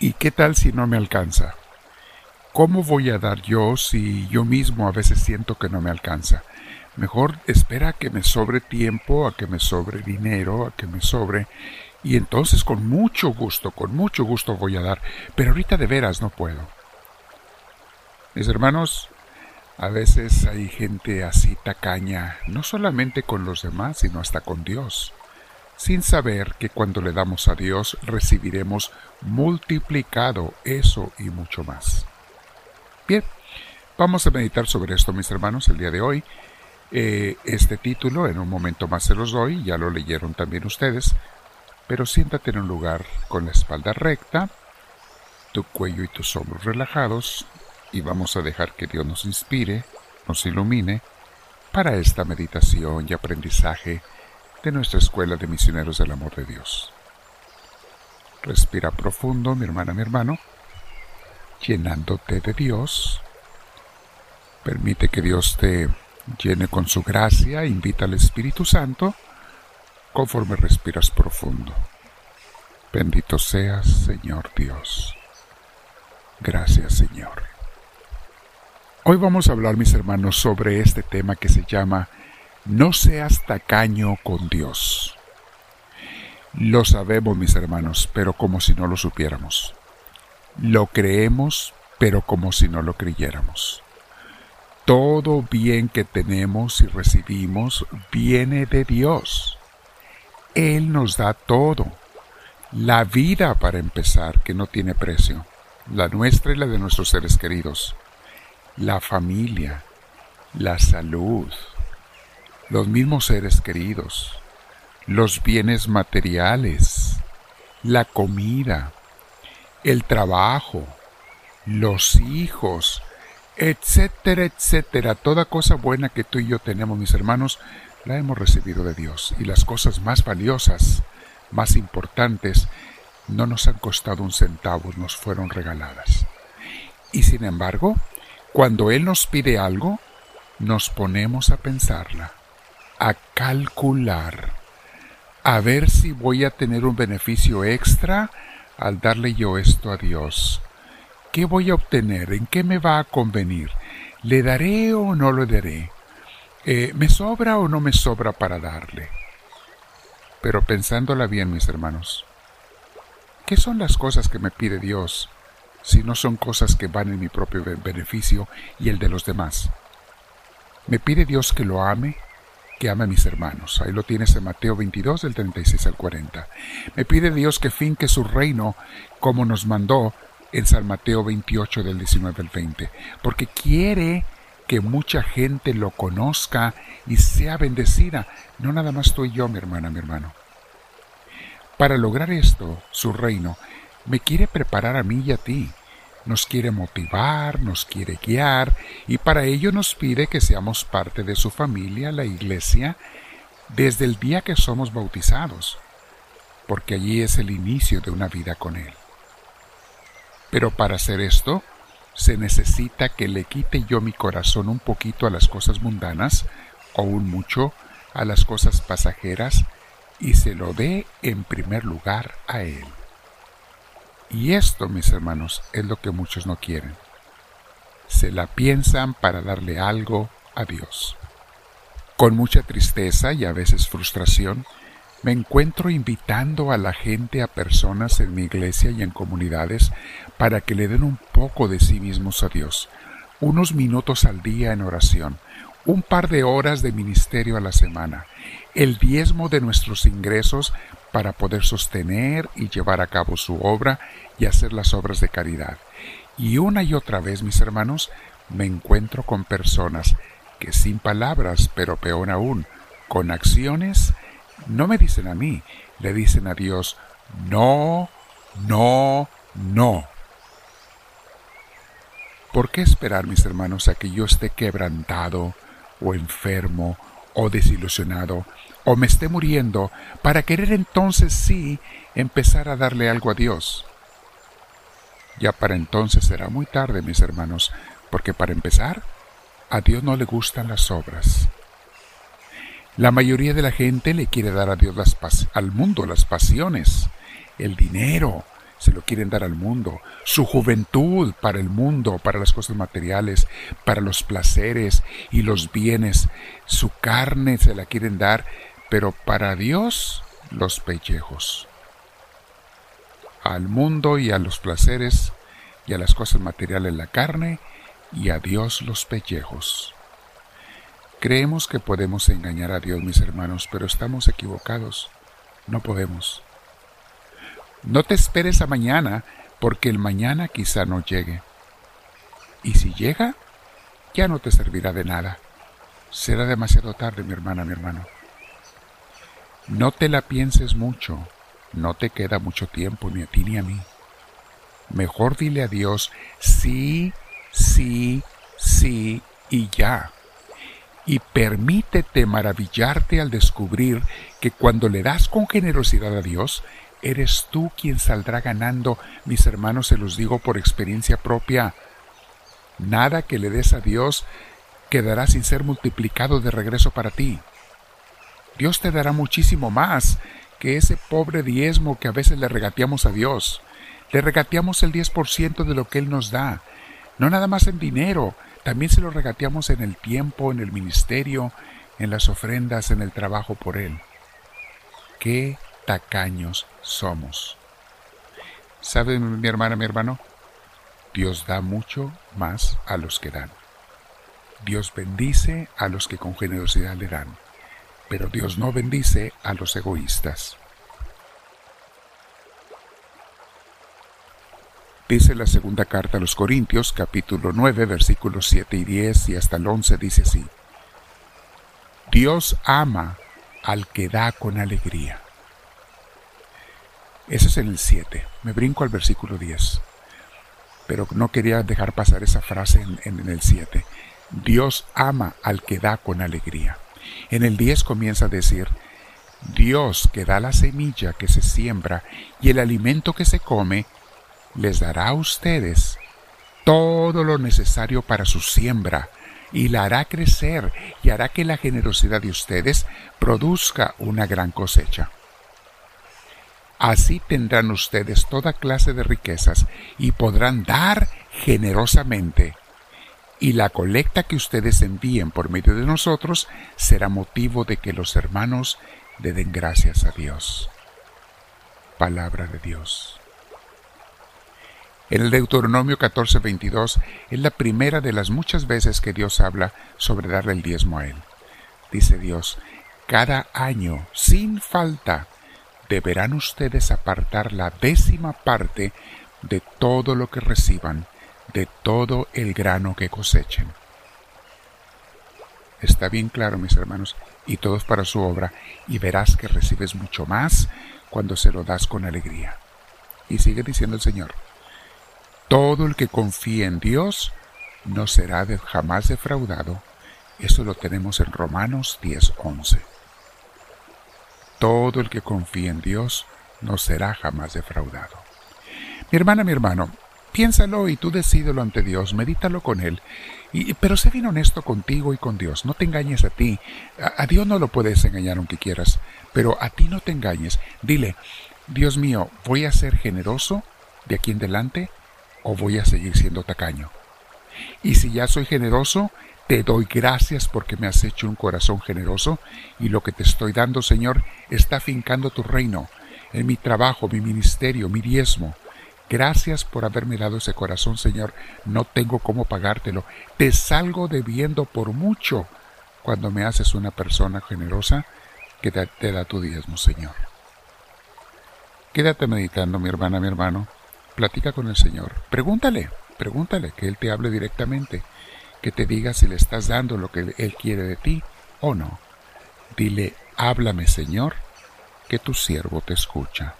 ¿Y qué tal si no me alcanza? ¿Cómo voy a dar yo si yo mismo a veces siento que no me alcanza? Mejor espera a que me sobre tiempo, a que me sobre dinero, a que me sobre... Y entonces con mucho gusto, con mucho gusto voy a dar. Pero ahorita de veras no puedo. Mis hermanos, a veces hay gente así tacaña, no solamente con los demás, sino hasta con Dios, sin saber que cuando le damos a Dios recibiremos multiplicado eso y mucho más. Bien, vamos a meditar sobre esto, mis hermanos, el día de hoy. Eh, este título en un momento más se los doy, ya lo leyeron también ustedes, pero siéntate en un lugar con la espalda recta, tu cuello y tus hombros relajados, y vamos a dejar que Dios nos inspire, nos ilumine para esta meditación y aprendizaje de nuestra escuela de misioneros del amor de Dios. Respira profundo, mi hermana, mi hermano, llenándote de Dios. Permite que Dios te llene con su gracia, invita al Espíritu Santo conforme respiras profundo. Bendito seas, Señor Dios. Gracias, Señor. Hoy vamos a hablar, mis hermanos, sobre este tema que se llama No seas tacaño con Dios. Lo sabemos, mis hermanos, pero como si no lo supiéramos. Lo creemos, pero como si no lo creyéramos. Todo bien que tenemos y recibimos viene de Dios. Él nos da todo. La vida, para empezar, que no tiene precio. La nuestra y la de nuestros seres queridos. La familia. La salud. Los mismos seres queridos. Los bienes materiales. La comida el trabajo, los hijos, etcétera, etcétera. Toda cosa buena que tú y yo tenemos, mis hermanos, la hemos recibido de Dios. Y las cosas más valiosas, más importantes, no nos han costado un centavo, nos fueron regaladas. Y sin embargo, cuando Él nos pide algo, nos ponemos a pensarla, a calcular, a ver si voy a tener un beneficio extra al darle yo esto a Dios? ¿Qué voy a obtener? ¿En qué me va a convenir? ¿Le daré o no le daré? Eh, ¿Me sobra o no me sobra para darle? Pero pensándola bien, mis hermanos, ¿qué son las cosas que me pide Dios si no son cosas que van en mi propio beneficio y el de los demás? ¿Me pide Dios que lo ame, que ama a mis hermanos. Ahí lo tienes en Mateo 22 del 36 al 40. Me pide Dios que finque su reino como nos mandó en San Mateo 28 del 19 al 20, porque quiere que mucha gente lo conozca y sea bendecida, no nada más tú y yo, mi hermana, mi hermano. Para lograr esto, su reino, me quiere preparar a mí y a ti, nos quiere motivar, nos quiere guiar y para ello nos pide que seamos parte de su familia, la iglesia, desde el día que somos bautizados, porque allí es el inicio de una vida con Él. Pero para hacer esto, se necesita que le quite yo mi corazón un poquito a las cosas mundanas, o un mucho a las cosas pasajeras, y se lo dé en primer lugar a Él. Y esto, mis hermanos, es lo que muchos no quieren. Se la piensan para darle algo a Dios. Con mucha tristeza y a veces frustración, me encuentro invitando a la gente, a personas en mi iglesia y en comunidades, para que le den un poco de sí mismos a Dios, unos minutos al día en oración, un par de horas de ministerio a la semana, el diezmo de nuestros ingresos para poder sostener y llevar a cabo su obra y hacer las obras de caridad. Y una y otra vez, mis hermanos, me encuentro con personas que sin palabras, pero peor aún, con acciones, no me dicen a mí, le dicen a Dios, no, no, no. ¿Por qué esperar, mis hermanos, a que yo esté quebrantado o enfermo o desilusionado o me esté muriendo para querer entonces sí empezar a darle algo a Dios. Ya para entonces será muy tarde, mis hermanos, porque para empezar, a Dios no le gustan las obras. La mayoría de la gente le quiere dar a Dios las al mundo las pasiones, el dinero, se lo quieren dar al mundo, su juventud para el mundo, para las cosas materiales, para los placeres y los bienes, su carne se la quieren dar, pero para Dios los pellejos. Al mundo y a los placeres y a las cosas materiales la carne y a Dios los pellejos. Creemos que podemos engañar a Dios, mis hermanos, pero estamos equivocados. No podemos. No te esperes a mañana, porque el mañana quizá no llegue. Y si llega, ya no te servirá de nada. Será demasiado tarde, mi hermana, mi hermano. No te la pienses mucho, no te queda mucho tiempo ni a ti ni a mí. Mejor dile a Dios sí, sí, sí y ya. Y permítete maravillarte al descubrir que cuando le das con generosidad a Dios, eres tú quien saldrá ganando, mis hermanos, se los digo por experiencia propia. Nada que le des a Dios quedará sin ser multiplicado de regreso para ti. Dios te dará muchísimo más que ese pobre diezmo que a veces le regateamos a Dios. Le regateamos el 10% de lo que Él nos da. No nada más en dinero, también se lo regateamos en el tiempo, en el ministerio, en las ofrendas, en el trabajo por Él. Qué tacaños somos. ¿Sabe mi hermana, mi hermano? Dios da mucho más a los que dan. Dios bendice a los que con generosidad le dan, pero Dios no bendice a los egoístas. Dice la segunda carta a los Corintios, capítulo 9, versículos 7 y 10 y hasta el 11, dice así. Dios ama al que da con alegría. Ese es el 7. Me brinco al versículo 10. Pero no quería dejar pasar esa frase en, en el 7. Dios ama al que da con alegría. En el 10 comienza a decir, Dios que da la semilla que se siembra y el alimento que se come, les dará a ustedes todo lo necesario para su siembra y la hará crecer y hará que la generosidad de ustedes produzca una gran cosecha. Así tendrán ustedes toda clase de riquezas y podrán dar generosamente. Y la colecta que ustedes envíen por medio de nosotros será motivo de que los hermanos le den gracias a Dios. Palabra de Dios. En el Deuteronomio 14:22 es la primera de las muchas veces que Dios habla sobre darle el diezmo a Él. Dice Dios, cada año, sin falta, deberán ustedes apartar la décima parte de todo lo que reciban, de todo el grano que cosechen. Está bien claro, mis hermanos, y todo es para su obra, y verás que recibes mucho más cuando se lo das con alegría. Y sigue diciendo el Señor, todo el que confíe en Dios no será jamás defraudado. Eso lo tenemos en Romanos 10:11. Todo el que confía en Dios no será jamás defraudado. Mi hermana, mi hermano, piénsalo y tú decídelo ante Dios, medítalo con Él. Pero sé bien honesto contigo y con Dios, no te engañes a ti. A, a Dios no lo puedes engañar aunque quieras, pero a ti no te engañes. Dile, Dios mío, ¿voy a ser generoso de aquí en adelante o voy a seguir siendo tacaño? Y si ya soy generoso, te doy gracias porque me has hecho un corazón generoso y lo que te estoy dando, Señor, está fincando tu reino, en mi trabajo, mi ministerio, mi diezmo. Gracias por haberme dado ese corazón, Señor. No tengo cómo pagártelo. Te salgo debiendo por mucho cuando me haces una persona generosa que te, da tu diezmo, Señor. Quédate meditando, mi hermana, mi hermano. Platica con el Señor. Pregúntale, pregúntale, que Él te hable directamente que te diga si le estás dando lo que Él quiere de ti o no. Dile, háblame Señor, que tu siervo te escucha.